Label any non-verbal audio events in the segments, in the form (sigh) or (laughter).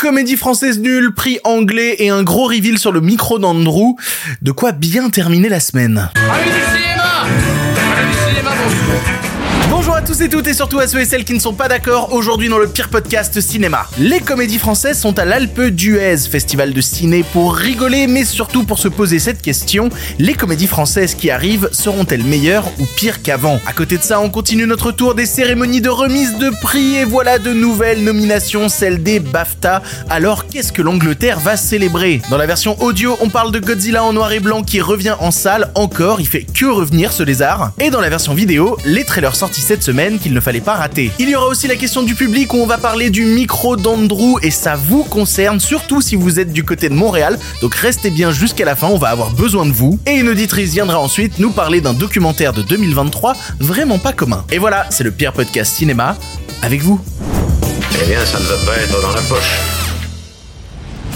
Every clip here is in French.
Comédie française nulle, prix anglais et un gros reveal sur le micro d'Andrew. De quoi bien terminer la semaine. Tous et toutes et surtout à ceux et celles qui ne sont pas d'accord aujourd'hui dans le pire podcast cinéma. Les comédies françaises sont à l'Alpe d'Huez, festival de ciné pour rigoler mais surtout pour se poser cette question, les comédies françaises qui arrivent seront-elles meilleures ou pires qu'avant? À côté de ça, on continue notre tour des cérémonies de remise de prix et voilà de nouvelles nominations, celles des BAFTA. Alors qu'est-ce que l'Angleterre va célébrer? Dans la version audio, on parle de Godzilla en noir et blanc qui revient en salle encore, il fait que revenir ce lézard. Et dans la version vidéo, les trailers sortis cette semaine qu'il ne fallait pas rater. Il y aura aussi la question du public où on va parler du micro d'Andrew et ça vous concerne surtout si vous êtes du côté de Montréal. Donc restez bien jusqu'à la fin, on va avoir besoin de vous. Et une auditrice viendra ensuite nous parler d'un documentaire de 2023 vraiment pas commun. Et voilà, c'est le pire podcast cinéma avec vous. Eh bien, ça ne va pas être dans la poche.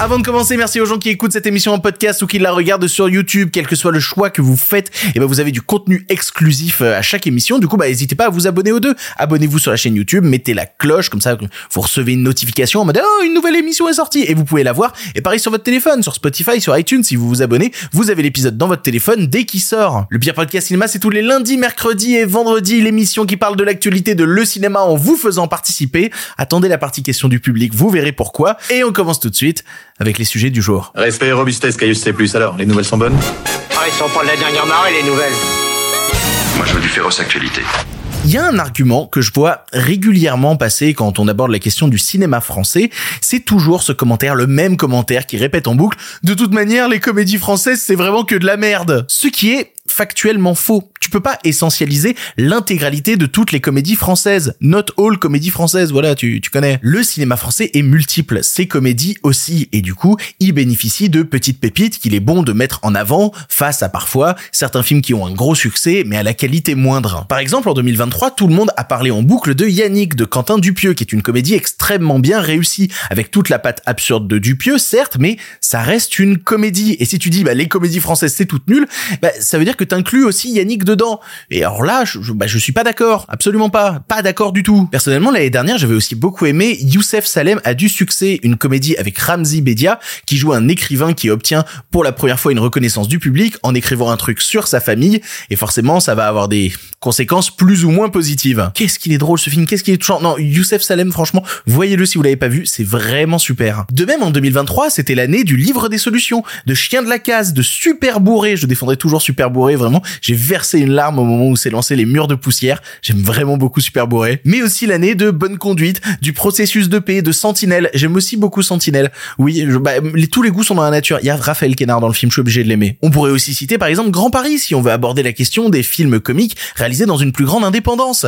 Avant de commencer, merci aux gens qui écoutent cette émission en podcast ou qui la regardent sur YouTube, quel que soit le choix que vous faites. Et ben vous avez du contenu exclusif euh, à chaque émission. Du coup, bah n'hésitez pas à vous abonner aux deux. Abonnez-vous sur la chaîne YouTube, mettez la cloche comme ça, vous recevez une notification en mode oh une nouvelle émission est sortie et vous pouvez la voir. Et pareil sur votre téléphone, sur Spotify, sur iTunes, si vous vous abonnez, vous avez l'épisode dans votre téléphone dès qu'il sort. Le pire podcast cinéma, c'est tous les lundis, mercredis et vendredis, l'émission qui parle de l'actualité de le cinéma en vous faisant participer. Attendez la partie question du public, vous verrez pourquoi. Et on commence tout de suite avec les sujets du jour. Respect et robustesse, Caius C+. Alors, les nouvelles sont bonnes? Ah, ils sont pas de la dernière marée, les nouvelles. Moi, je veux du féroce actualité. Il y a un argument que je vois régulièrement passer quand on aborde la question du cinéma français, c'est toujours ce commentaire, le même commentaire qui répète en boucle. De toute manière, les comédies françaises, c'est vraiment que de la merde. Ce qui est factuellement faux. Tu peux pas essentialiser l'intégralité de toutes les comédies françaises. Not all comédies françaises, voilà, tu, tu connais. Le cinéma français est multiple, ces comédies aussi, et du coup, il bénéficie de petites pépites qu'il est bon de mettre en avant face à parfois certains films qui ont un gros succès, mais à la qualité moindre. Par exemple, en 2023, tout le monde a parlé en boucle de Yannick de Quentin Dupieux, qui est une comédie extrêmement bien réussie, avec toute la patte absurde de Dupieux, certes, mais ça reste une comédie. Et si tu dis, bah, les comédies françaises, c'est toutes nulles, bah, ça veut dire que t'inclus aussi Yannick dedans. Et alors là, je, je, bah, je suis pas d'accord. Absolument pas. Pas d'accord du tout. Personnellement, l'année dernière, j'avais aussi beaucoup aimé Youssef Salem a du succès, une comédie avec Ramzi Bedia, qui joue un écrivain qui obtient pour la première fois une reconnaissance du public en écrivant un truc sur sa famille. Et forcément, ça va avoir des conséquences plus ou moins positives. Qu'est-ce qu'il est drôle ce film? Qu'est-ce qu'il est touchant? Non, Youssef Salem, franchement, voyez-le si vous l'avez pas vu. C'est vraiment super. De même, en 2023, c'était l'année du livre des solutions, de Chien de la case, de Super Bourré. Je défendrai toujours Super Bourré, vraiment. J'ai versé une larme au moment où s'est lancé les murs de poussière. J'aime vraiment beaucoup Super Bourré. Mais aussi l'année de Bonne Conduite, du processus de paix, de Sentinelle. J'aime aussi beaucoup Sentinelle. Oui, bah, tous les goûts sont dans la nature. Il y a Raphaël Quénard dans le film, je suis obligé de l'aimer. On pourrait aussi citer par exemple Grand Paris si on veut aborder la question des films comiques réalisés dans une plus grande indépendance.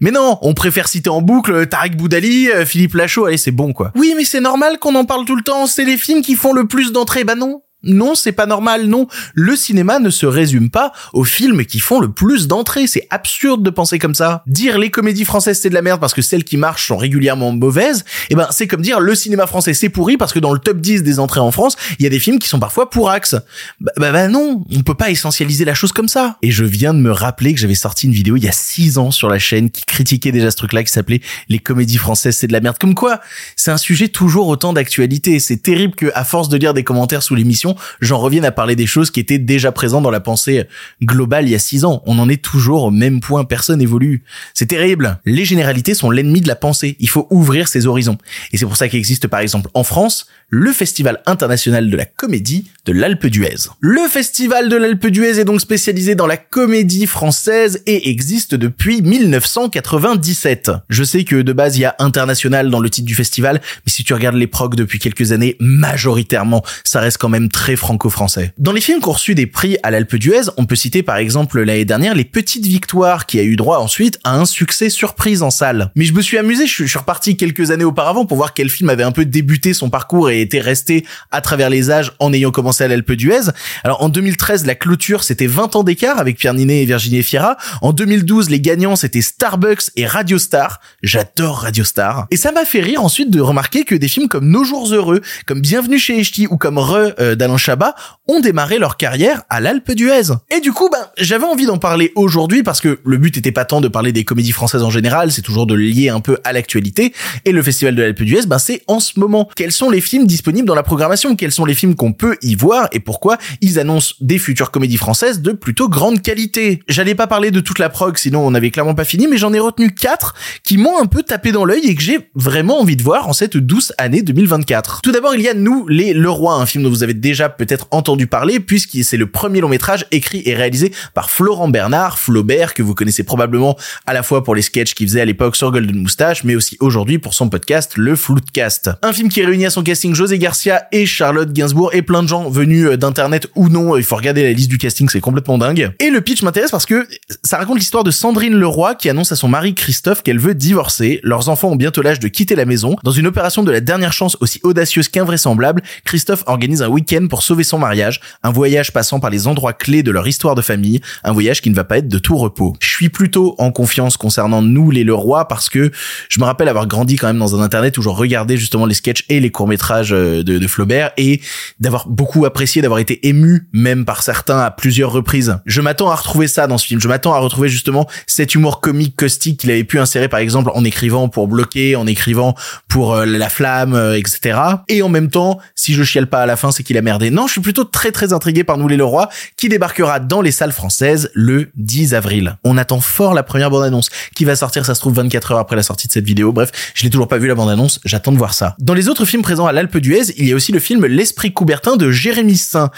Mais non, on préfère citer en boucle Tarek Boudali, euh, Philippe Lachaud, allez c'est bon quoi. Oui mais c'est normal qu'on en parle tout le temps, c'est les films qui font le plus d'entrées, bah non. Non, c'est pas normal, non. Le cinéma ne se résume pas aux films qui font le plus d'entrées. C'est absurde de penser comme ça. Dire les comédies françaises c'est de la merde parce que celles qui marchent sont régulièrement mauvaises, eh ben, c'est comme dire le cinéma français c'est pourri parce que dans le top 10 des entrées en France, il y a des films qui sont parfois pour axe. Bah, bah, bah, non, on peut pas essentialiser la chose comme ça. Et je viens de me rappeler que j'avais sorti une vidéo il y a 6 ans sur la chaîne qui critiquait déjà ce truc-là qui s'appelait les comédies françaises c'est de la merde. Comme quoi, c'est un sujet toujours autant d'actualité. C'est terrible que, à force de lire des commentaires sous l'émission, j'en revienne à parler des choses qui étaient déjà présentes dans la pensée globale il y a six ans. On en est toujours au même point, personne évolue. C'est terrible. Les généralités sont l'ennemi de la pensée. Il faut ouvrir ses horizons. Et c'est pour ça qu'existe par exemple en France le Festival international de la comédie de l'Alpe d'Huez. Le Festival de l'Alpe d'Huez est donc spécialisé dans la comédie française et existe depuis 1997. Je sais que de base il y a international dans le titre du festival, mais si tu regardes les procs depuis quelques années, majoritairement, ça reste quand même très franco-français. Dans les films qui ont reçu des prix à l'Alpe d'Huez, on peut citer par exemple l'année dernière Les Petites Victoires qui a eu droit ensuite à un succès surprise en salle. Mais je me suis amusé, je suis reparti quelques années auparavant pour voir quel film avait un peu débuté son parcours et était resté à travers les âges en ayant commencé à l'Alpe d'Huez. Alors en 2013, la clôture c'était 20 ans d'écart avec Pierre Ninet et Virginie Fira. En 2012, les gagnants c'était Starbucks et Radio Star. J'adore Radio Star. Et ça m'a fait rire ensuite de remarquer que des films comme Nos jours heureux, comme Bienvenue chez Echti ou comme Re euh, d'Alain Chabat ont démarré leur carrière à l'Alpe d'Huez. Et du coup, ben, j'avais envie d'en parler aujourd'hui parce que le but était pas tant de parler des comédies françaises en général, c'est toujours de lier un peu à l'actualité. Et le festival de l'Alpe d'Huez, ben, c'est en ce moment. Quels sont les films disponibles dans la programmation? Quels sont les films qu'on peut y voir? Et pourquoi ils annoncent des futures comédies françaises de plutôt grande qualité? J'allais pas parler de toute la prog, sinon on avait clairement pas fini, mais j'en ai retenu quatre qui m'ont un peu tapé dans l'œil et que j'ai vraiment envie de voir en cette douce année 2024. Tout d'abord, il y a Nous, les Le Roi, un film dont vous avez déjà peut-être entendu parler puisque c'est le premier long métrage écrit et réalisé par Florent Bernard, Flaubert, que vous connaissez probablement à la fois pour les sketchs qu'il faisait à l'époque sur Golden Moustache, mais aussi aujourd'hui pour son podcast Le Floodcast. Un film qui réunit à son casting José Garcia et Charlotte Gainsbourg et plein de gens venus euh, d'internet ou non, il faut regarder la liste du casting, c'est complètement dingue. Et le pitch m'intéresse parce que ça raconte l'histoire de Sandrine Leroy qui annonce à son mari Christophe qu'elle veut divorcer. Leurs enfants ont bientôt l'âge de quitter la maison. Dans une opération de la dernière chance aussi audacieuse qu'invraisemblable, Christophe organise un week-end pour sauver son mariage, un voyage passant par les endroits clés de leur histoire de famille, un voyage qui ne va pas être de tout repos. Je suis plutôt en confiance concernant nous les Leroy parce que je me rappelle avoir grandi quand même dans un internet où je regardais justement les sketchs et les courts-métrages euh, de, Flaubert et d'avoir beaucoup apprécié, d'avoir été ému même par certains à plusieurs reprises. Je m'attends à retrouver ça dans ce film. Je m'attends à retrouver justement cet humour comique caustique qu'il avait pu insérer par exemple en écrivant pour bloquer, en écrivant pour euh, la flamme, euh, etc. Et en même temps, si je chiale pas à la fin, c'est qu'il a merdé. Non, je suis plutôt très très intrigué par Nous les Leroy, qui débarquera dans les salles françaises le 10 avril. On attend fort la première bande-annonce, qui va sortir, ça se trouve 24 heures après la sortie de cette vidéo. Bref, je l'ai toujours pas vu la bande-annonce, j'attends de voir ça. Dans les autres films présents à l'Alpe d'Huez, il y a aussi le film L'Esprit Coubertin de Jérémy Saint.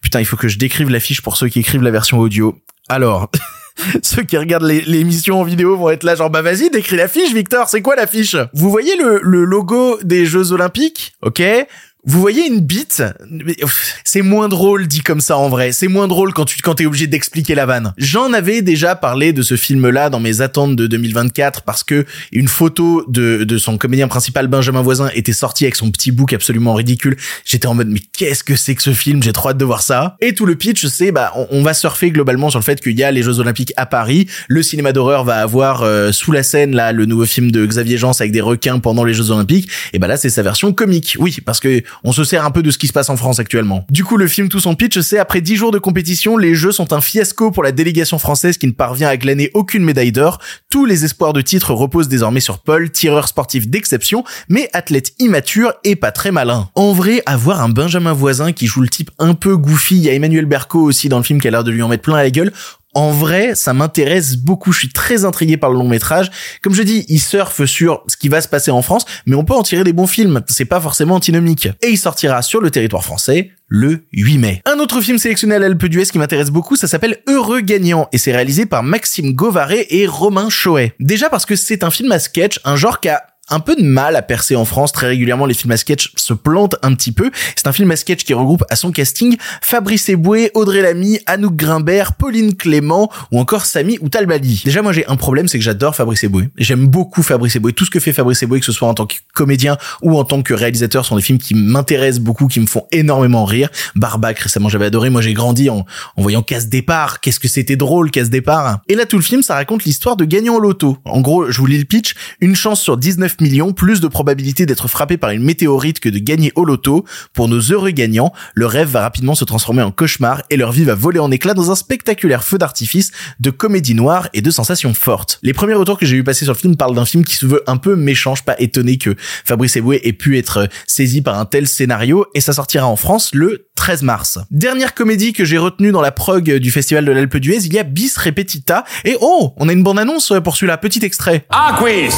Putain, il faut que je décrive l'affiche pour ceux qui écrivent la version audio. Alors, (laughs) ceux qui regardent l'émission en vidéo vont être là genre bah vas-y décris l'affiche Victor c'est quoi l'affiche? Vous voyez le, le logo des Jeux Olympiques? Ok vous voyez une bite? C'est moins drôle dit comme ça en vrai. C'est moins drôle quand tu quand t'es obligé d'expliquer la vanne. J'en avais déjà parlé de ce film-là dans mes attentes de 2024 parce que une photo de de son comédien principal Benjamin Voisin était sortie avec son petit bouc absolument ridicule. J'étais en mode mais qu'est-ce que c'est que ce film? J'ai trop hâte de voir ça. Et tout le pitch c'est bah on, va surfer globalement sur le fait qu'il y a les Jeux Olympiques à Paris. Le cinéma d'horreur va avoir euh, sous la scène là le nouveau film de Xavier Jean avec des requins pendant les Jeux Olympiques. Et bah là c'est sa version comique. Oui parce que on se sert un peu de ce qui se passe en France actuellement. Du coup, le film tout son pitch, c'est après dix jours de compétition, les jeux sont un fiasco pour la délégation française qui ne parvient à glaner aucune médaille d'or. Tous les espoirs de titre reposent désormais sur Paul, tireur sportif d'exception, mais athlète immature et pas très malin. En vrai, avoir un Benjamin Voisin qui joue le type un peu goofy, il y a Emmanuel Berco aussi dans le film qui a l'air de lui en mettre plein à la gueule, en vrai, ça m'intéresse beaucoup. Je suis très intrigué par le long métrage. Comme je dis, il surfe sur ce qui va se passer en France, mais on peut en tirer des bons films. C'est pas forcément antinomique. Et il sortira sur le territoire français le 8 mai. Un autre film sélectionné à l'Alpe d'Huez qui m'intéresse beaucoup, ça s'appelle Heureux Gagnant et c'est réalisé par Maxime Govaret et Romain Choet. Déjà parce que c'est un film à sketch, un genre qui a un peu de mal à percer en France. Très régulièrement, les films à sketch se plantent un petit peu. C'est un film à sketch qui regroupe à son casting Fabrice Eboué, Audrey Lamy, Anouk Grimbert, Pauline Clément ou encore Samy ou Talbali. Déjà, moi, j'ai un problème, c'est que j'adore Fabrice Eboué. J'aime beaucoup Fabrice Eboué. Tout ce que fait Fabrice Eboué, que ce soit en tant que comédien ou en tant que réalisateur, sont des films qui m'intéressent beaucoup, qui me font énormément rire. Barbac, récemment, j'avais adoré. Moi, j'ai grandi en, en voyant Casse Départ. Qu'est-ce que c'était drôle, Casse Départ. Et là, tout le film, ça raconte l'histoire de gagnant au loto. En gros, je vous lis le pitch. Une chance sur 19 millions, plus de probabilité d'être frappé par une météorite que de gagner au loto. Pour nos heureux gagnants, le rêve va rapidement se transformer en cauchemar et leur vie va voler en éclats dans un spectaculaire feu d'artifice de comédie noire et de sensations fortes. Les premiers retours que j'ai eu passer sur le film parlent d'un film qui se veut un peu méchant, je suis pas étonné que Fabrice Eboué ait pu être saisi par un tel scénario et ça sortira en France le 13 mars. Dernière comédie que j'ai retenue dans la prog du festival de l'Alpe d'Huez, il y a Bis Repetita et oh, on a une bande annonce pour celui-là, petit extrait. Ah quiz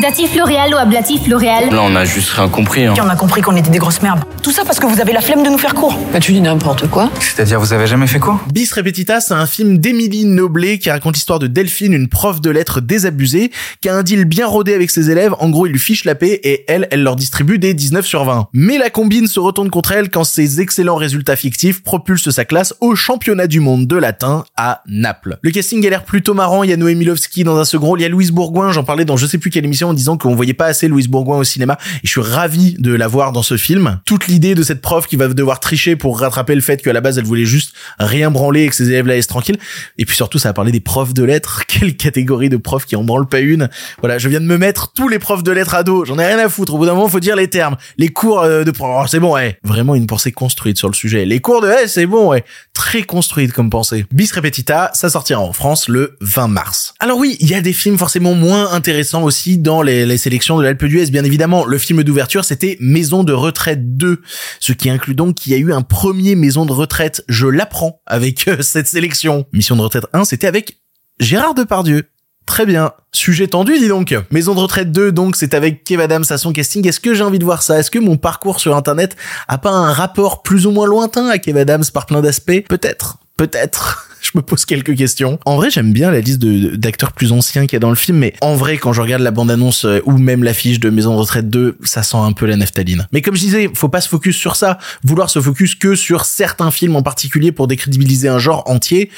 Datif L'Oréal ou ablatif L'Oréal Là, on a juste rien compris. Hein. on a compris qu'on était des grosses merdes. Tout ça parce que vous avez la flemme de nous faire court. Bah, tu dis n'importe quoi. C'est-à-dire, vous avez jamais fait quoi Bis Repetita, c'est un film d'Émilie Noblet qui raconte l'histoire de Delphine, une prof de lettres désabusée, qui a un deal bien rodé avec ses élèves. En gros, il lui fiche la paix et elle, elle leur distribue des 19 sur 20. Mais la combine se retourne contre elle quand ses excellents résultats fictifs propulsent sa classe au championnat du monde de latin à Naples. Le casting a l'air plutôt marrant. Il y a Noé Milovski dans un second rôle. Il y a Louise Bourgoin, j'en parlais dans je sais plus quelle émission en disant qu'on voyait pas assez Louise Bourgoin au cinéma et je suis ravi de la voir dans ce film. Toute l'idée de cette prof qui va devoir tricher pour rattraper le fait qu'à la base elle voulait juste rien branler et que ses élèves la laissent tranquille. Et puis surtout ça a parlé des profs de lettres. (laughs) Quelle catégorie de profs qui en branlent pas une. Voilà, je viens de me mettre tous les profs de lettres à dos. J'en ai rien à foutre. Au bout d'un moment, faut dire les termes. Les cours euh, de oh, c'est bon, ouais. Vraiment une pensée construite sur le sujet. Les cours de eh, c'est bon, ouais. Très construite comme pensée. Bis repetita, ça sortira en France le 20 mars. Alors oui, il y a des films forcément moins intéressants aussi dans les, sélections de l'Alpe d'Huez, bien évidemment. Le film d'ouverture, c'était Maison de retraite 2, ce qui inclut donc qu'il y a eu un premier Maison de retraite, je l'apprends, avec euh, cette sélection. Mission de retraite 1, c'était avec Gérard Depardieu. Très bien. Sujet tendu, dis donc. Maison de retraite 2, donc, c'est avec Kev Adams à son casting. Est-ce que j'ai envie de voir ça? Est-ce que mon parcours sur Internet a pas un rapport plus ou moins lointain à Kev Adams par plein d'aspects? Peut-être. Peut-être. Je me pose quelques questions. En vrai, j'aime bien la liste d'acteurs plus anciens qu'il y a dans le film, mais en vrai, quand je regarde la bande-annonce euh, ou même l'affiche de Maison de retraite 2, ça sent un peu la neftaline. Mais comme je disais, faut pas se focus sur ça. Vouloir se focus que sur certains films en particulier pour décrédibiliser un genre entier,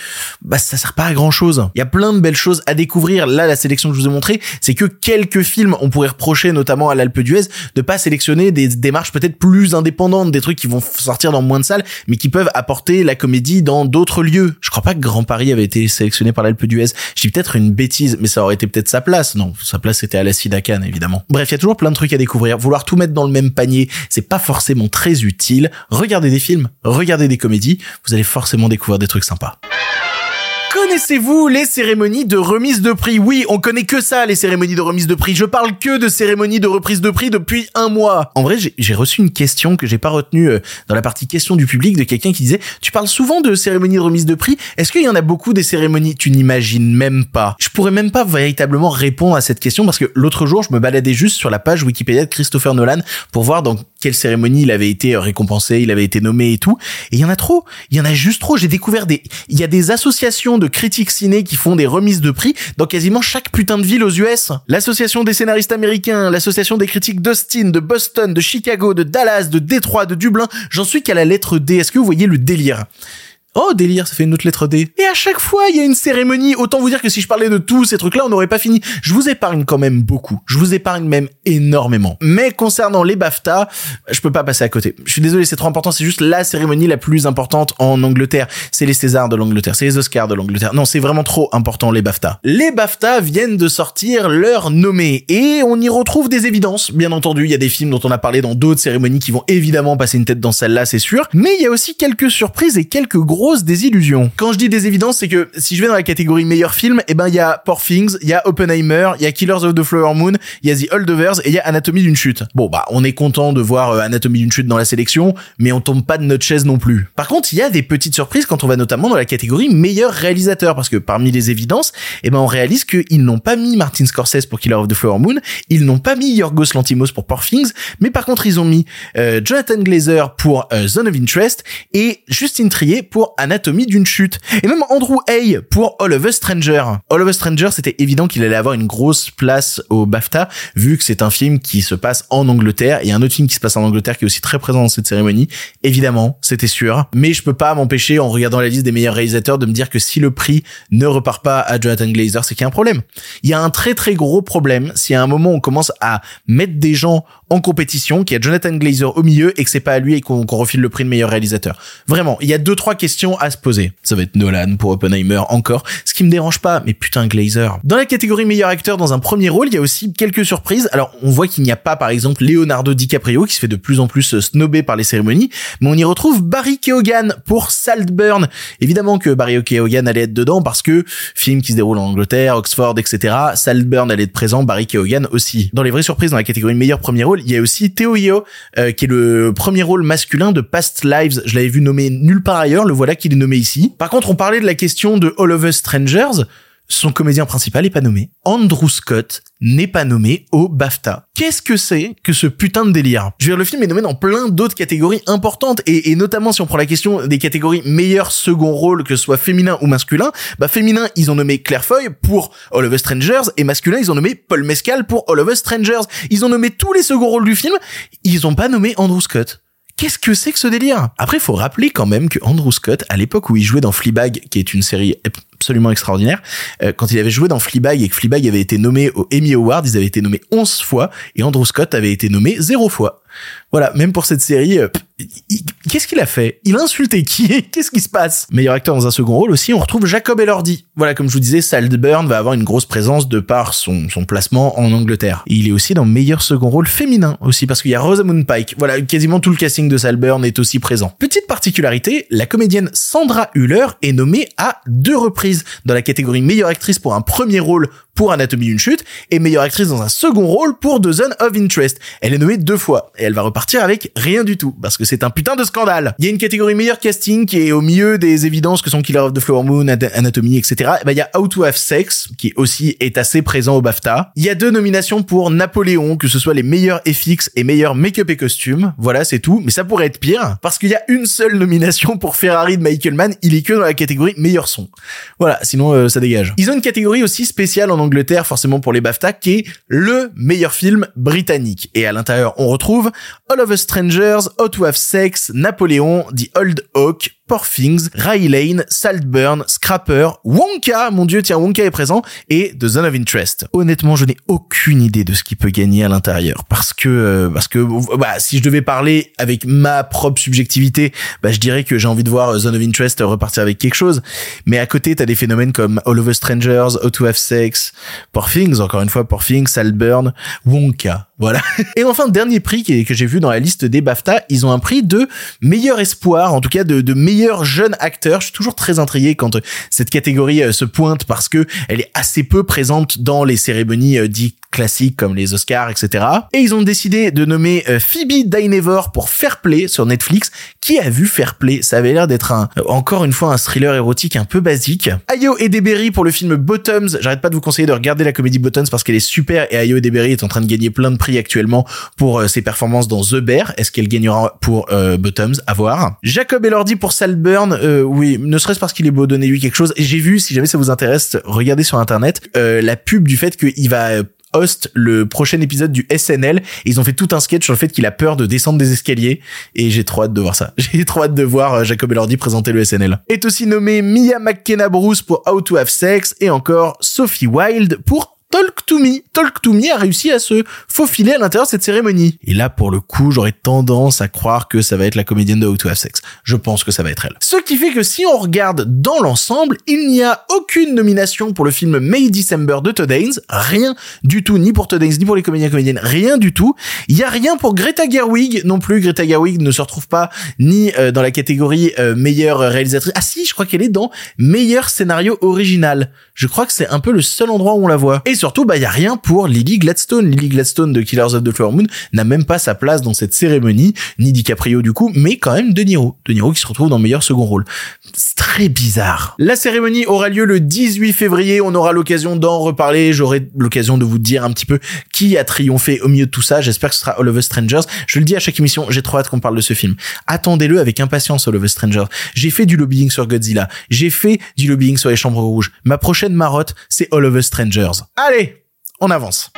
bah ça sert pas à grand chose. Il y a plein de belles choses à découvrir. Là, la sélection que je vous ai montrée, c'est que quelques films, on pourrait reprocher notamment à l'Alpe d'Huez de pas sélectionner des démarches peut-être plus indépendantes, des trucs qui vont sortir dans moins de salles, mais qui peuvent apporter la comédie dans d'autres lieux. Je crois pas Grand Paris avait été sélectionné par l'Alpe d'Huez. Je dis peut-être une bêtise, mais ça aurait été peut-être sa place. Non, sa place c'était à la Sidacan, évidemment. Bref, il y a toujours plein de trucs à découvrir. Vouloir tout mettre dans le même panier, c'est pas forcément très utile. Regardez des films, regardez des comédies, vous allez forcément découvrir des trucs sympas. Connaissez-vous les cérémonies de remise de prix? Oui, on connaît que ça, les cérémonies de remise de prix. Je parle que de cérémonies de reprise de prix depuis un mois. En vrai, j'ai reçu une question que j'ai pas retenue euh, dans la partie question du public de quelqu'un qui disait "Tu parles souvent de cérémonies de remise de prix. Est-ce qu'il y en a beaucoup des cérémonies? Tu n'imagines même pas. Je pourrais même pas véritablement répondre à cette question parce que l'autre jour, je me baladais juste sur la page Wikipédia de Christopher Nolan pour voir dans quelle cérémonie il avait été récompensé, il avait été nommé et tout. Et il y en a trop. Il y en a juste trop. J'ai découvert des, il y a des associations de critiques ciné qui font des remises de prix dans quasiment chaque putain de ville aux US. L'association des scénaristes américains, l'association des critiques d'Austin, de Boston, de Chicago, de Dallas, de Détroit, de Dublin. J'en suis qu'à la lettre D. Est-ce que vous voyez le délire? Oh délire, ça fait une autre lettre D. Et à chaque fois, il y a une cérémonie. Autant vous dire que si je parlais de tous ces trucs-là, on n'aurait pas fini. Je vous épargne quand même beaucoup. Je vous épargne même énormément. Mais concernant les BAFTA, je peux pas passer à côté. Je suis désolé, c'est trop important. C'est juste la cérémonie la plus importante en Angleterre. C'est les Césars de l'Angleterre. C'est les Oscars de l'Angleterre. Non, c'est vraiment trop important, les BAFTA. Les BAFTA viennent de sortir leur nommé. Et on y retrouve des évidences. Bien entendu, il y a des films dont on a parlé dans d'autres cérémonies qui vont évidemment passer une tête dans celle-là, c'est sûr. Mais il y a aussi quelques surprises et quelques gros des illusions. Quand je dis des évidences, c'est que si je vais dans la catégorie meilleur film, eh ben il y a Poor Things, il y a Oppenheimer, il y a Killers of the Flower Moon, il y a The Holdovers et il y a Anatomie d'une chute. Bon bah on est content de voir euh, Anatomie d'une chute dans la sélection, mais on tombe pas de notre chaise non plus. Par contre, il y a des petites surprises quand on va notamment dans la catégorie meilleur réalisateur parce que parmi les évidences, eh ben on réalise qu'ils n'ont pas mis Martin Scorsese pour Killers of the Flower Moon, ils n'ont pas mis Yorgos Lantimos pour Poor Things, mais par contre ils ont mis euh, Jonathan Glazer pour euh, Zone of Interest et Justine Trier pour Anatomie d'une chute. Et même Andrew Hay pour All of Us Stranger. All of Us Stranger, c'était évident qu'il allait avoir une grosse place au BAFTA, vu que c'est un film qui se passe en Angleterre, et un autre film qui se passe en Angleterre qui est aussi très présent dans cette cérémonie. Évidemment, c'était sûr. Mais je peux pas m'empêcher, en regardant la liste des meilleurs réalisateurs, de me dire que si le prix ne repart pas à Jonathan Glazer, c'est qu'il y a un problème. Il y a un très très gros problème si à un moment on commence à mettre des gens en compétition, qu'il y a Jonathan Glazer au milieu et que c'est pas à lui et qu'on refile le prix de meilleur réalisateur. Vraiment, il y a deux trois questions à se poser. Ça va être Nolan pour Oppenheimer encore, ce qui me dérange pas, mais putain Glazer. Dans la catégorie meilleur acteur dans un premier rôle, il y a aussi quelques surprises. Alors, on voit qu'il n'y a pas par exemple Leonardo DiCaprio qui se fait de plus en plus euh, snobber par les cérémonies, mais on y retrouve Barry Keoghan pour Saltburn. Évidemment que Barry Keoghan allait être dedans parce que film qui se déroule en Angleterre, Oxford, etc. Saltburn allait être présent, Barry Keoghan aussi. Dans les vraies surprises dans la catégorie meilleur premier rôle, il y a aussi Theo Yo, euh, qui est le premier rôle masculin de Past Lives. Je l'avais vu nommé nulle part ailleurs, le voilà qu'il est nommé ici. Par contre, on parlait de la question de All of Us Strangers. Son comédien principal est pas nommé. Andrew Scott n'est pas nommé au BAFTA. Qu'est-ce que c'est que ce putain de délire? Je veux dire, le film est nommé dans plein d'autres catégories importantes et, notamment si on prend la question des catégories meilleur second rôle, que ce soit féminin ou masculin, bah féminin ils ont nommé Claire Foy pour All of Us Strangers et masculin ils ont nommé Paul Mescal pour All of Us Strangers. Ils ont nommé tous les seconds rôles du film, ils ont pas nommé Andrew Scott. Qu'est-ce que c'est que ce délire? Après, faut rappeler quand même que Andrew Scott, à l'époque où il jouait dans Fleabag, qui est une série absolument extraordinaire. Euh, quand il avait joué dans Fleabag et que Fleabag avait été nommé au Emmy Award, ils avaient été nommés 11 fois et Andrew Scott avait été nommé zéro fois. Voilà, même pour cette série, euh, qu'est-ce qu'il a fait? Il a insulté qui? (laughs) Qu'est-ce qui se passe? Meilleur acteur dans un second rôle aussi, on retrouve Jacob Elordi. Voilà, comme je vous disais, Saltburn va avoir une grosse présence de par son, son placement en Angleterre. Et il est aussi dans meilleur second rôle féminin aussi, parce qu'il y a Rosamund Pike. Voilà, quasiment tout le casting de Saltburn est aussi présent. Petite particularité, la comédienne Sandra Hüller est nommée à deux reprises dans la catégorie meilleure actrice pour un premier rôle pour Anatomie d'une chute et meilleure actrice dans un second rôle pour The Zone of Interest. Elle est nommée deux fois et elle va repartir avec rien du tout parce que c'est un putain de scandale. Il y a une catégorie meilleur casting qui est au milieu des évidences que sont Killer of the Flower Moon, Anatomie, etc. Et ben, il y a How to Have Sex qui aussi est assez présent au BAFTA. Il y a deux nominations pour Napoléon, que ce soit les meilleurs FX et meilleurs make-up et costumes. Voilà, c'est tout. Mais ça pourrait être pire parce qu'il y a une seule nomination pour Ferrari de Michael Mann. Il est que dans la catégorie meilleur son. Voilà, sinon euh, ça dégage. Ils ont une catégorie aussi spéciale en Forcément pour les BAFTA, qui est le meilleur film britannique. Et à l'intérieur, on retrouve All of Us Strangers, How to Have Sex, Napoléon, The Old Oak, Poor Things, Ray Lane, Saltburn, Scrapper, Wonka, mon dieu, tiens, Wonka est présent, et The Zone of Interest. Honnêtement, je n'ai aucune idée de ce qui peut gagner à l'intérieur, parce que, euh, parce que, bah, si je devais parler avec ma propre subjectivité, bah, je dirais que j'ai envie de voir Zone of Interest repartir avec quelque chose. Mais à côté, t'as des phénomènes comme All of Us Strangers, How to Have Sex, Poor encore une fois, Poor Things, Saltburn, Wonka. Voilà. Et enfin, dernier prix que j'ai vu dans la liste des BAFTA, ils ont un prix de meilleur espoir, en tout cas de, meilleur jeune acteur. Je suis toujours très intrigué quand euh, cette catégorie euh, se pointe parce que elle est assez peu présente dans les cérémonies euh, dites classiques comme les Oscars, etc. Et ils ont décidé de nommer Phoebe Dynevor pour Fair Play sur Netflix. Qui a vu Fair Play? Ça avait l'air d'être un, encore une fois, un thriller érotique un peu basique. Ayo Edeberry pour le film Bottoms. J'arrête pas de vous conseiller de regarder la comédie Bottoms parce qu'elle est super et Ayo Edeberry est en train de gagner plein de prix actuellement pour ses performances dans The Bear. Est-ce qu'elle gagnera pour Bottoms À voir. Jacob Elordi pour Saltburn, euh, oui, ne serait-ce parce qu'il est beau, donnez-lui quelque chose. J'ai vu, si jamais ça vous intéresse, regardez sur internet euh, la pub du fait qu'il va euh, host le prochain épisode du SNL. ils ont fait tout un sketch sur le fait qu'il a peur de descendre des escaliers. Et j'ai trop hâte de voir ça. (laughs) J'ai trop hâte de voir Jacob Elordi présenter le SNL. Est aussi nommé Mia McKenna Bruce pour How to Have Sex et encore Sophie Wilde pour Talk to Me. Talk to Me a réussi à se faufiler à l'intérieur de cette cérémonie. Et là, pour le coup, j'aurais tendance à croire que ça va être la comédienne de How to Have Sex. Je pense que ça va être elle. Ce qui fait que si on regarde dans l'ensemble, il n'y a aucune nomination pour le film May December de Todd Haynes. Rien du tout, ni pour Todd Haynes, ni pour les comédiens comédiennes. Rien du tout. Il y a rien pour Greta Gerwig non plus. Greta Gerwig ne se retrouve pas ni euh, dans la catégorie euh, meilleure réalisatrice. Ah si, je crois qu'elle est dans meilleur scénario original. Je crois que c'est un peu le seul endroit où on la voit. Surtout, bah, y a rien pour Lily Gladstone. Lily Gladstone de Killers of the Flower Moon n'a même pas sa place dans cette cérémonie, ni DiCaprio du coup, mais quand même De Niro. De Niro qui se retrouve dans meilleur second rôle. C'est très bizarre. La cérémonie aura lieu le 18 février. On aura l'occasion d'en reparler. J'aurai l'occasion de vous dire un petit peu qui a triomphé au milieu de tout ça. J'espère que ce sera All of Us Strangers. Je le dis à chaque émission, j'ai trop hâte qu'on parle de ce film. Attendez-le avec impatience, All of Us Strangers. J'ai fait du lobbying sur Godzilla. J'ai fait du lobbying sur les Chambres Rouges. Ma prochaine marotte, c'est All of Us Strangers. Allez, on avance.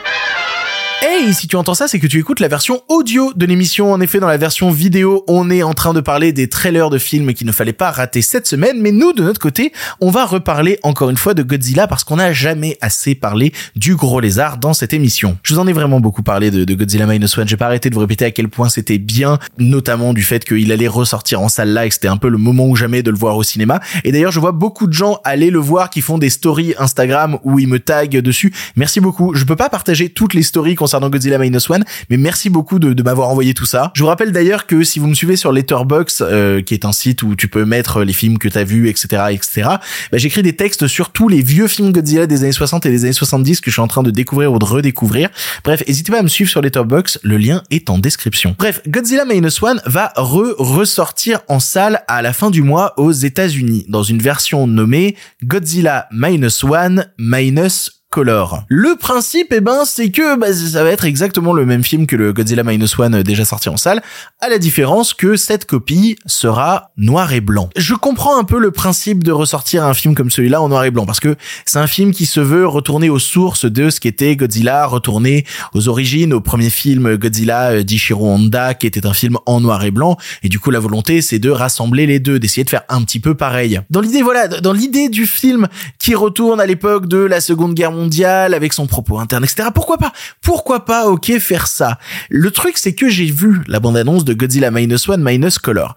Hey, si tu entends ça, c'est que tu écoutes la version audio de l'émission. En effet, dans la version vidéo, on est en train de parler des trailers de films qu'il ne fallait pas rater cette semaine. Mais nous, de notre côté, on va reparler encore une fois de Godzilla parce qu'on n'a jamais assez parlé du gros lézard dans cette émission. Je vous en ai vraiment beaucoup parlé de, Godzilla Minus One. J'ai pas arrêté de vous répéter à quel point c'était bien, notamment du fait qu'il allait ressortir en salle là et que c'était un peu le moment ou jamais de le voir au cinéma. Et d'ailleurs, je vois beaucoup de gens aller le voir qui font des stories Instagram où ils me taguent dessus. Merci beaucoup. Je peux pas partager toutes les stories concernant Godzilla Minus One, mais merci beaucoup de, m'avoir envoyé tout ça. Je vous rappelle d'ailleurs que si vous me suivez sur Letterboxd, euh, qui est un site où tu peux mettre les films que t'as vus, etc., etc., bah, j'écris des textes sur tous les vieux films Godzilla des années 60 et des années 70 que je suis en train de découvrir ou de redécouvrir. Bref, n'hésitez pas à me suivre sur Letterboxd, le lien est en description. Bref, Godzilla Minus One va re-ressortir en salle à la fin du mois aux États-Unis dans une version nommée Godzilla Minus One Minus Color. Le principe, eh ben, c'est que bah, ça va être exactement le même film que le Godzilla Minus One euh, déjà sorti en salle, à la différence que cette copie sera noir et blanc. Je comprends un peu le principe de ressortir un film comme celui-là en noir et blanc, parce que c'est un film qui se veut retourner aux sources de ce qu'était Godzilla, retourner aux origines, au premier film Godzilla euh, d'Ishiro Honda, qui était un film en noir et blanc, et du coup la volonté c'est de rassembler les deux, d'essayer de faire un petit peu pareil. Dans l'idée, voilà, dans l'idée du film qui retourne à l'époque de la Seconde Guerre mondiale avec son propos interne, etc. Pourquoi pas Pourquoi pas, ok, faire ça Le truc, c'est que j'ai vu la bande-annonce de Godzilla Minus One Minus Color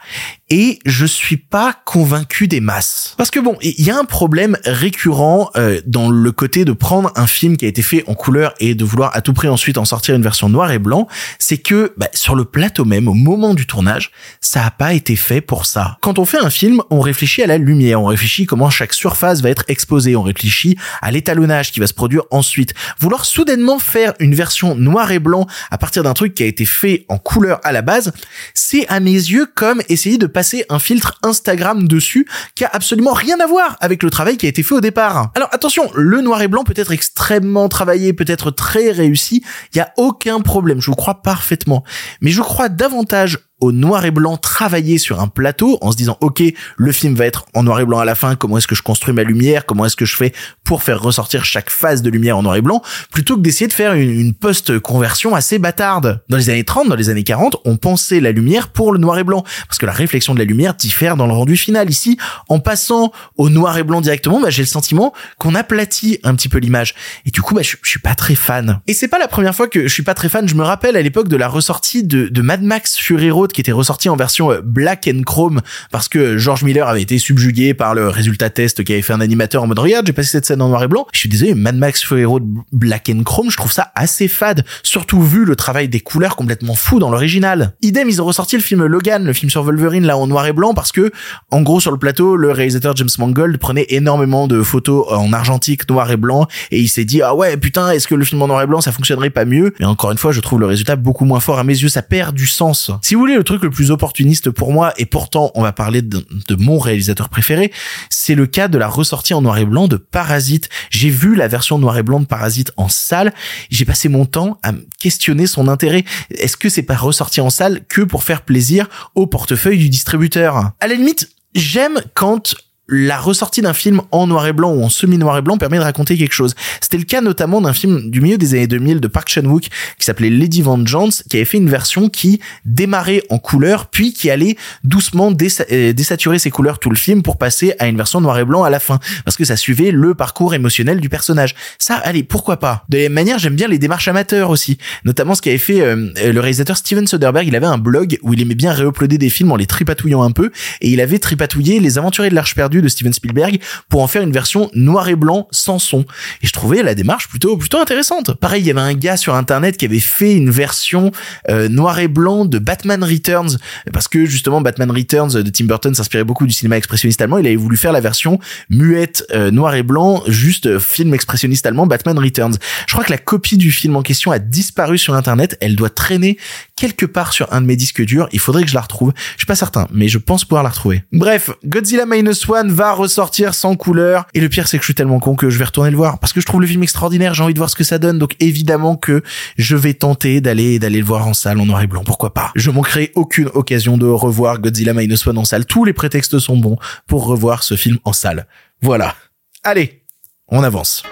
et je suis pas convaincu des masses. Parce que bon, il y a un problème récurrent euh, dans le côté de prendre un film qui a été fait en couleur et de vouloir à tout prix ensuite en sortir une version noir et blanc, c'est que bah, sur le plateau même, au moment du tournage, ça a pas été fait pour ça. Quand on fait un film, on réfléchit à la lumière, on réfléchit comment chaque surface va être exposée, on réfléchit à l'étalonnage qui va se produire ensuite. Vouloir soudainement faire une version noir et blanc à partir d'un truc qui a été fait en couleur à la base, c'est à mes yeux comme essayer de passer un filtre Instagram dessus qui a absolument rien à voir avec le travail qui a été fait au départ. Alors attention, le noir et blanc peut être extrêmement travaillé, peut être très réussi, il y a aucun problème, je vous crois parfaitement. Mais je crois davantage au noir et blanc travailler sur un plateau en se disant ok le film va être en noir et blanc à la fin comment est-ce que je construis ma lumière comment est-ce que je fais pour faire ressortir chaque phase de lumière en noir et blanc plutôt que d'essayer de faire une, une post-conversion assez bâtarde. Dans les années 30 dans les années 40 on pensait la lumière pour le noir et blanc parce que la réflexion de la lumière diffère dans le rendu final. Ici en passant au noir et blanc directement bah, j'ai le sentiment qu'on aplatit un petit peu l'image. Et du coup bah, je, je suis pas très fan. Et c'est pas la première fois que je suis pas très fan. Je me rappelle à l'époque de la ressortie de, de Mad Max Fury Road qui était ressorti en version euh, black and chrome parce que George Miller avait été subjugué par le résultat test qu'avait fait un animateur en mode regarde j'ai passé cette scène en noir et blanc. Je suis désolé Mad Max Fury Road black and chrome je trouve ça assez fade surtout vu le travail des couleurs complètement fou dans l'original. Idem ils ont ressorti le film Logan le film sur Wolverine là en noir et blanc parce que en gros sur le plateau le réalisateur James Mangold prenait énormément de photos en argentique noir et blanc et il s'est dit ah ouais putain est-ce que le film en noir et blanc ça fonctionnerait pas mieux? Mais encore une fois je trouve le résultat beaucoup moins fort. À mes yeux ça perd du sens. Si vous voulez le truc le plus opportuniste pour moi, et pourtant on va parler de, mon réalisateur préféré, c'est le cas de la ressortie en noir et blanc de Parasite. J'ai vu la version noir et blanc de Parasite en salle, j'ai passé mon temps à questionner son intérêt. Est-ce que c'est pas ressorti en salle que pour faire plaisir au portefeuille du distributeur? À la limite, j'aime quand la ressortie d'un film en noir et blanc ou en semi-noir et blanc permet de raconter quelque chose. C'était le cas notamment d'un film du milieu des années 2000 de Park Chan-wook qui s'appelait Lady Vengeance, qui avait fait une version qui démarrait en couleur puis qui allait doucement euh, désaturer ses couleurs tout le film pour passer à une version noir et blanc à la fin parce que ça suivait le parcours émotionnel du personnage. Ça, allez, pourquoi pas? De la même manière, j'aime bien les démarches amateurs aussi, notamment ce qu'avait fait euh, le réalisateur Steven Soderbergh. Il avait un blog où il aimait bien réuploader des films en les tripatouillant un peu et il avait tripatouillé Les Aventuriers de l'Arche perdue de Steven Spielberg pour en faire une version noir et blanc sans son. Et je trouvais la démarche plutôt plutôt intéressante. Pareil, il y avait un gars sur internet qui avait fait une version euh, noir et blanc de Batman Returns parce que justement Batman Returns de Tim Burton s'inspirait beaucoup du cinéma expressionniste allemand. Il avait voulu faire la version muette euh, noir et blanc, juste euh, film expressionniste allemand Batman Returns. Je crois que la copie du film en question a disparu sur internet. Elle doit traîner quelque part sur un de mes disques durs. Il faudrait que je la retrouve. Je suis pas certain, mais je pense pouvoir la retrouver. Bref, Godzilla Minus One va ressortir sans couleur. Et le pire, c'est que je suis tellement con que je vais retourner le voir parce que je trouve le film extraordinaire. J'ai envie de voir ce que ça donne. Donc évidemment que je vais tenter d'aller d'aller le voir en salle en noir et blanc. Pourquoi pas? Je manquerai aucune occasion de revoir Godzilla Minus One en salle. Tous les prétextes sont bons pour revoir ce film en salle. Voilà. Allez, on avance.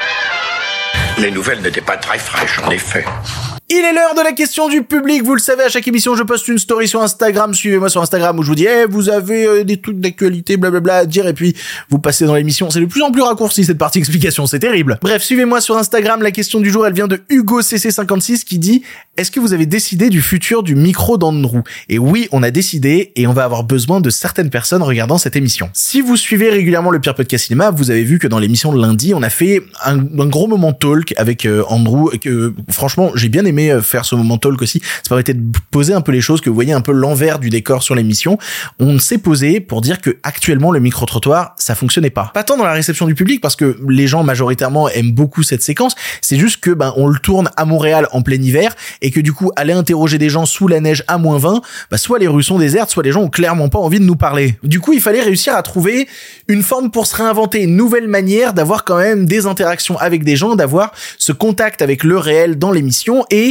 Les nouvelles n'étaient pas très fraîches, en effet. Il est l'heure de la question du public. Vous le savez, à chaque émission, je poste une story sur Instagram. Suivez-moi sur Instagram où je vous dis, eh, vous avez euh, des trucs d'actualité, blablabla à dire, et puis vous passez dans l'émission. C'est de plus en plus raccourci cette partie explication. C'est terrible. Bref, suivez-moi sur Instagram. La question du jour, elle vient de Hugo CC56 qui dit, est-ce que vous avez décidé du futur du micro d'Andrew? Et oui, on a décidé et on va avoir besoin de certaines personnes regardant cette émission. Si vous suivez régulièrement le Pire Podcast Cinéma, vous avez vu que dans l'émission de lundi, on a fait un, gros moment talk avec euh, Andrew et que franchement, j'ai bien aimé aimé euh, faire ce moment talk aussi, ça permettait de poser un peu les choses, que vous voyez un peu l'envers du décor sur l'émission. On s'est posé pour dire que actuellement le micro-trottoir, ça fonctionnait pas. Pas tant dans la réception du public, parce que les gens majoritairement aiment beaucoup cette séquence, c'est juste que ben on le tourne à Montréal en plein hiver, et que du coup, aller interroger des gens sous la neige à moins 20, bah, soit les rues sont désertes, soit les gens ont clairement pas envie de nous parler. Du coup, il fallait réussir à trouver une forme pour se réinventer, une nouvelle manière d'avoir quand même des interactions avec des gens, d'avoir ce contact avec le réel dans l'émission et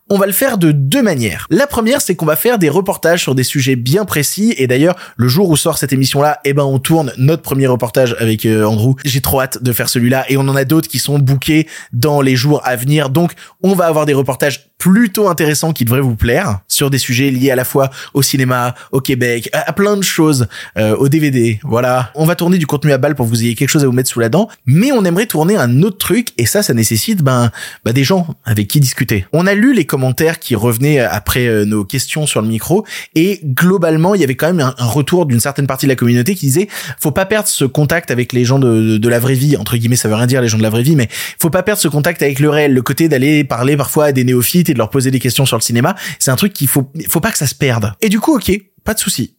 on va le faire de deux manières. La première, c'est qu'on va faire des reportages sur des sujets bien précis. Et d'ailleurs, le jour où sort cette émission-là, eh ben, on tourne notre premier reportage avec euh, Andrew. J'ai trop hâte de faire celui-là. Et on en a d'autres qui sont bookés dans les jours à venir. Donc, on va avoir des reportages plutôt intéressants qui devraient vous plaire sur des sujets liés à la fois au cinéma, au Québec, à, plein de choses, euh, au DVD. Voilà. On va tourner du contenu à balle pour que vous ayez quelque chose à vous mettre sous la dent. Mais on aimerait tourner un autre truc. Et ça, ça nécessite, ben, ben des gens avec qui discuter. On a lu les commentaires qui revenaient après euh, nos questions sur le micro. Et globalement il y avait quand même un, retour d'une certaine partie de la communauté qui disait faut pas perdre ce contact avec les gens de, de, la vraie vie entre guillemets ça veut rien dire les gens de la vraie vie mais faut pas perdre ce contact avec le réel le côté d'aller parler parfois à des néophytes et de leur poser des questions sur le cinéma. C'est un truc qu'il faut faut pas que ça se perde. Et du coup ok pas de souci.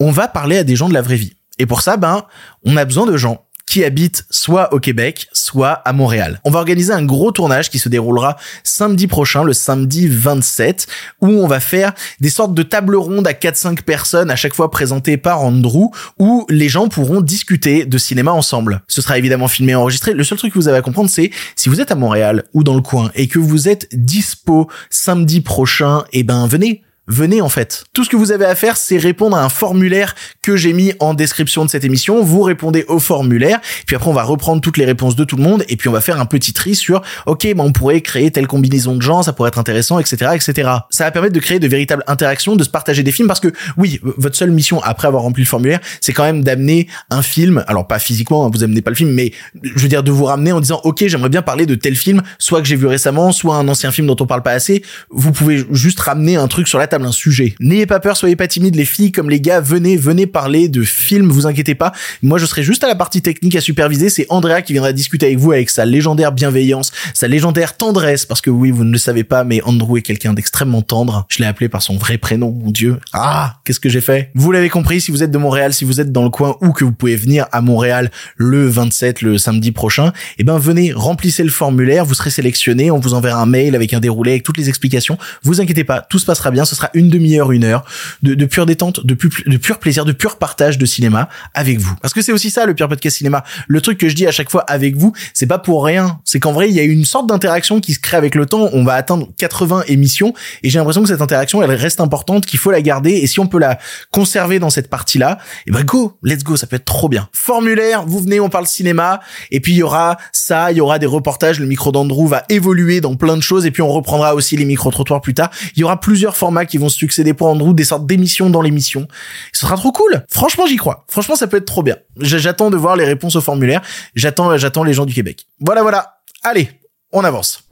On va parler à des gens de la vraie vie. Et pour ça ben on a besoin de gens qui habitent soit au Québec, soit à Montréal. On va organiser un gros tournage qui se déroulera samedi prochain, le samedi 27, où on va faire des sortes de tables rondes à 4-5 personnes, à chaque fois présentées par Andrew, où les gens pourront discuter de cinéma ensemble. Ce sera évidemment filmé et enregistré. Le seul truc que vous avez à comprendre, c'est si vous êtes à Montréal ou dans le coin et que vous êtes dispo samedi prochain, eh ben venez, venez en fait. Tout ce que vous avez à faire, c'est répondre à un formulaire que j'ai mis en description de cette émission. Vous répondez au formulaire, puis après on va reprendre toutes les réponses de tout le monde, et puis on va faire un petit tri sur, ok, ben on pourrait créer telle combinaison de gens, ça pourrait être intéressant, etc., etc. Ça va permettre de créer de véritables interactions, de se partager des films, parce que oui, votre seule mission après avoir rempli le formulaire, c'est quand même d'amener un film, alors pas physiquement, hein, vous amenez pas le film, mais je veux dire de vous ramener en disant, ok, j'aimerais bien parler de tel film, soit que j'ai vu récemment, soit un ancien film dont on parle pas assez. Vous pouvez juste ramener un truc sur la table un sujet. N'ayez pas peur, soyez pas timide, les filles comme les gars, venez, venez parler de films, vous inquiétez pas. Moi, je serai juste à la partie technique à superviser. C'est Andrea qui viendra discuter avec vous avec sa légendaire bienveillance, sa légendaire tendresse, parce que oui, vous ne le savez pas, mais Andrew est quelqu'un d'extrêmement tendre. Je l'ai appelé par son vrai prénom, mon dieu. Ah, qu'est-ce que j'ai fait? Vous l'avez compris, si vous êtes de Montréal, si vous êtes dans le coin ou que vous pouvez venir à Montréal le 27, le samedi prochain, eh ben, venez, remplissez le formulaire, vous serez sélectionné, on vous enverra un mail avec un déroulé, avec toutes les explications. Vous inquiétez pas, tout se passera bien, ce sera une demi-heure, une heure de, de pure détente, de, de pur plaisir, de pur partage de cinéma avec vous. Parce que c'est aussi ça le pire podcast cinéma. Le truc que je dis à chaque fois avec vous, c'est pas pour rien. C'est qu'en vrai, il y a une sorte d'interaction qui se crée avec le temps. On va atteindre 80 émissions et j'ai l'impression que cette interaction, elle reste importante, qu'il faut la garder et si on peut la conserver dans cette partie-là, et eh ben go, let's go, ça peut être trop bien. Formulaire, vous venez, on parle cinéma et puis il y aura ça, il y aura des reportages, le micro d'Andrew va évoluer dans plein de choses et puis on reprendra aussi les micro-trottoirs plus tard. Il y aura plusieurs formats qui vont se succéder pour Andrew, des sortes d'émissions dans l'émission. Ce sera trop cool. Franchement, j'y crois. Franchement, ça peut être trop bien. J'attends de voir les réponses au formulaire. J'attends, j'attends les gens du Québec. Voilà, voilà. Allez, on avance.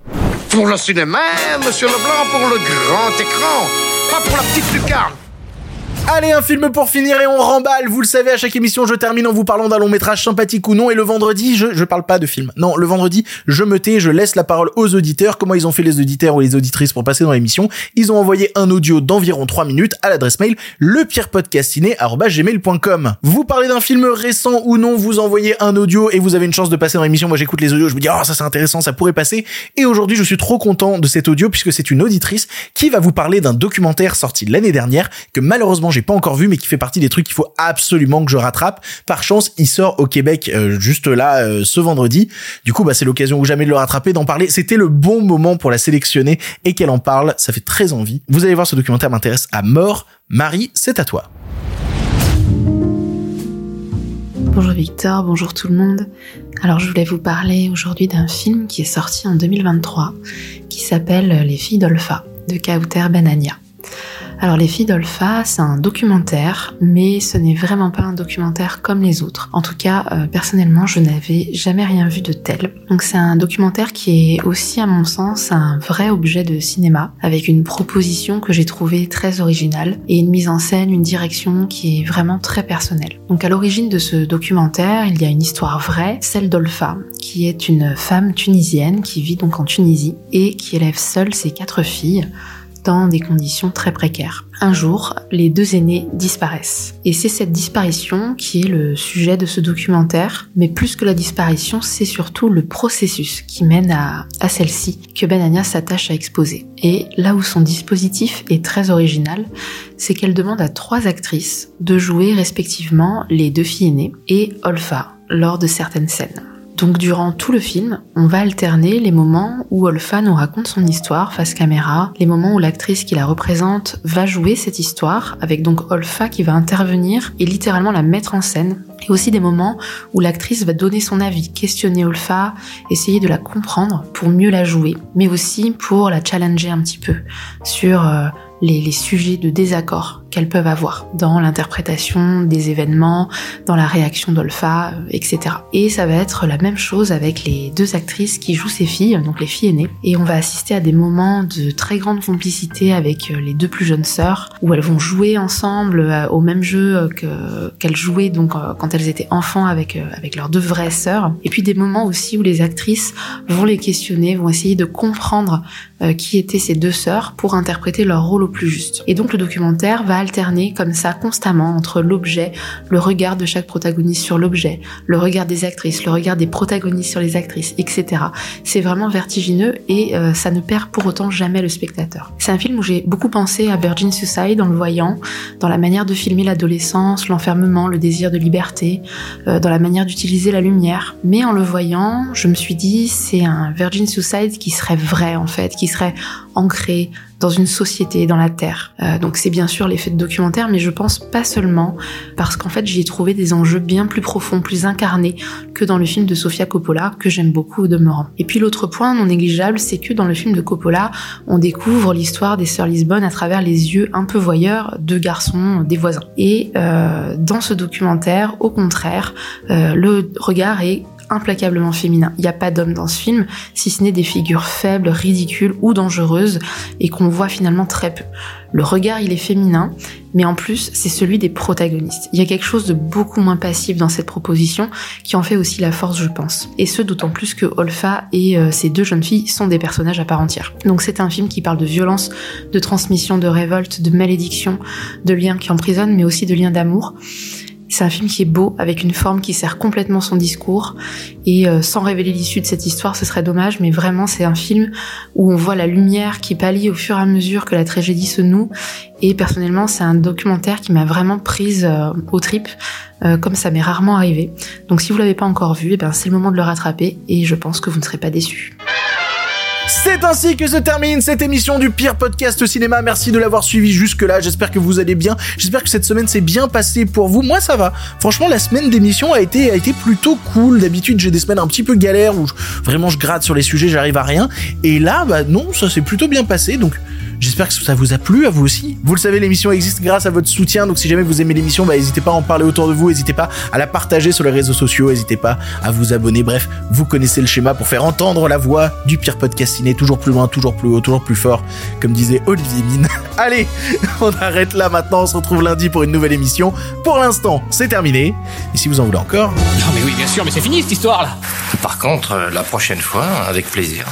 Pour le cinéma, monsieur Leblanc, pour le grand écran, pas pour la petite lucarne. Allez, un film pour finir et on remballe. Vous le savez, à chaque émission, je termine en vous parlant d'un long métrage sympathique ou non. Et le vendredi, je, je parle pas de film. Non, le vendredi, je me tais, je laisse la parole aux auditeurs. Comment ils ont fait les auditeurs ou les auditrices pour passer dans l'émission? Ils ont envoyé un audio d'environ 3 minutes à l'adresse mail lepierrepodcastiné.com. Vous parlez d'un film récent ou non, vous envoyez un audio et vous avez une chance de passer dans l'émission. Moi, j'écoute les audios, je me dis, oh, ça c'est intéressant, ça pourrait passer. Et aujourd'hui, je suis trop content de cet audio puisque c'est une auditrice qui va vous parler d'un documentaire sorti l'année dernière que malheureusement j'ai pas encore vu, mais qui fait partie des trucs qu'il faut absolument que je rattrape. Par chance, il sort au Québec euh, juste là euh, ce vendredi. Du coup, bah c'est l'occasion ou jamais de le rattraper, d'en parler. C'était le bon moment pour la sélectionner et qu'elle en parle. Ça fait très envie. Vous allez voir, ce documentaire m'intéresse à mort. Marie, c'est à toi. Bonjour Victor, bonjour tout le monde. Alors je voulais vous parler aujourd'hui d'un film qui est sorti en 2023 qui s'appelle Les filles d'Olpha de Kauter Benania. Alors Les filles d'Olpha, c'est un documentaire, mais ce n'est vraiment pas un documentaire comme les autres. En tout cas, euh, personnellement, je n'avais jamais rien vu de tel. Donc c'est un documentaire qui est aussi, à mon sens, un vrai objet de cinéma, avec une proposition que j'ai trouvée très originale et une mise en scène, une direction qui est vraiment très personnelle. Donc à l'origine de ce documentaire, il y a une histoire vraie, celle d'Olpha, qui est une femme tunisienne qui vit donc en Tunisie et qui élève seule ses quatre filles dans des conditions très précaires. Un jour, les deux aînés disparaissent. Et c'est cette disparition qui est le sujet de ce documentaire, mais plus que la disparition, c'est surtout le processus qui mène à, à celle-ci que Benania s'attache à exposer. Et là où son dispositif est très original, c'est qu'elle demande à trois actrices de jouer respectivement les deux filles aînées et Olfa lors de certaines scènes. Donc durant tout le film, on va alterner les moments où Olfa nous raconte son histoire face caméra, les moments où l'actrice qui la représente va jouer cette histoire, avec donc Olfa qui va intervenir et littéralement la mettre en scène, et aussi des moments où l'actrice va donner son avis, questionner Olfa, essayer de la comprendre pour mieux la jouer, mais aussi pour la challenger un petit peu sur euh, les, sujets de désaccord qu'elles peuvent avoir dans l'interprétation des événements, dans la réaction euh, etc. Et ça va être la même chose avec les deux actrices qui jouent ces filles, donc les filles aînées. Et on va assister à des moments de très grande complicité avec euh, les deux plus jeunes sœurs, où elles vont jouer ensemble euh, au même jeu que qu'elles jouaient donc elles étaient enfants avec avec leurs deux vraies sœurs. Et puis des moments aussi où les actrices vont les questionner, vont essayer de comprendre qui étaient ces deux sœurs pour interpréter leur rôle au plus juste. Et donc le documentaire va alterner comme ça constamment entre l'objet, le regard de chaque protagoniste sur l'objet, le regard des actrices, le regard des protagonistes sur les actrices, etc. C'est vraiment vertigineux et euh, ça ne perd pour autant jamais le spectateur. C'est un film où j'ai beaucoup pensé à Virgin Suicide en le voyant, dans la manière de filmer l'adolescence, l'enfermement, le désir de liberté, euh, dans la manière d'utiliser la lumière. Mais en le voyant, je me suis dit c'est un Virgin Suicide qui serait vrai en fait, qui serait ancré dans une société, dans la terre. Euh, donc c'est bien sûr l'effet de documentaire, mais je pense pas seulement parce qu'en fait j'y ai trouvé des enjeux bien plus profonds, plus incarnés que dans le film de Sofia Coppola que j'aime beaucoup au demeurant. Et puis l'autre point non négligeable, c'est que dans le film de Coppola, on découvre l'histoire des sœurs Lisbonne à travers les yeux un peu voyeurs de garçons des voisins. Et euh, dans ce documentaire, au contraire, euh, le regard est implacablement féminin. Il n'y a pas d'homme dans ce film, si ce n'est des figures faibles, ridicules ou dangereuses, et qu'on voit finalement très peu. Le regard, il est féminin, mais en plus, c'est celui des protagonistes. Il y a quelque chose de beaucoup moins passif dans cette proposition, qui en fait aussi la force, je pense. Et ce, d'autant plus que Olfa et euh, ces deux jeunes filles sont des personnages à part entière. Donc c'est un film qui parle de violence, de transmission, de révolte, de malédiction, de liens qui emprisonnent, mais aussi de liens d'amour. C'est un film qui est beau, avec une forme qui sert complètement son discours. Et euh, sans révéler l'issue de cette histoire, ce serait dommage, mais vraiment c'est un film où on voit la lumière qui pâlit au fur et à mesure que la tragédie se noue. Et personnellement, c'est un documentaire qui m'a vraiment prise euh, au trip, euh, comme ça m'est rarement arrivé. Donc si vous l'avez pas encore vu, eh ben, c'est le moment de le rattraper, et je pense que vous ne serez pas déçus. C'est ainsi que se termine cette émission du pire podcast cinéma. Merci de l'avoir suivi jusque-là. J'espère que vous allez bien. J'espère que cette semaine s'est bien passée pour vous. Moi, ça va. Franchement, la semaine d'émission a été, plutôt cool. D'habitude, j'ai des semaines un petit peu galères où vraiment je gratte sur les sujets, j'arrive à rien. Et là, bah non, ça s'est plutôt bien passé. Donc, J'espère que ça vous a plu à vous aussi. Vous le savez, l'émission existe grâce à votre soutien. Donc si jamais vous aimez l'émission, bah n'hésitez pas à en parler autour de vous, n'hésitez pas à la partager sur les réseaux sociaux, n'hésitez pas à vous abonner. Bref, vous connaissez le schéma pour faire entendre la voix du pire podcast toujours plus loin, toujours plus haut, toujours plus fort, comme disait Olivier Mine. (laughs) Allez, on arrête là maintenant, on se retrouve lundi pour une nouvelle émission. Pour l'instant, c'est terminé. Et si vous en voulez encore... Non mais oui, bien sûr, mais c'est fini cette histoire là. Par contre, la prochaine fois, avec plaisir.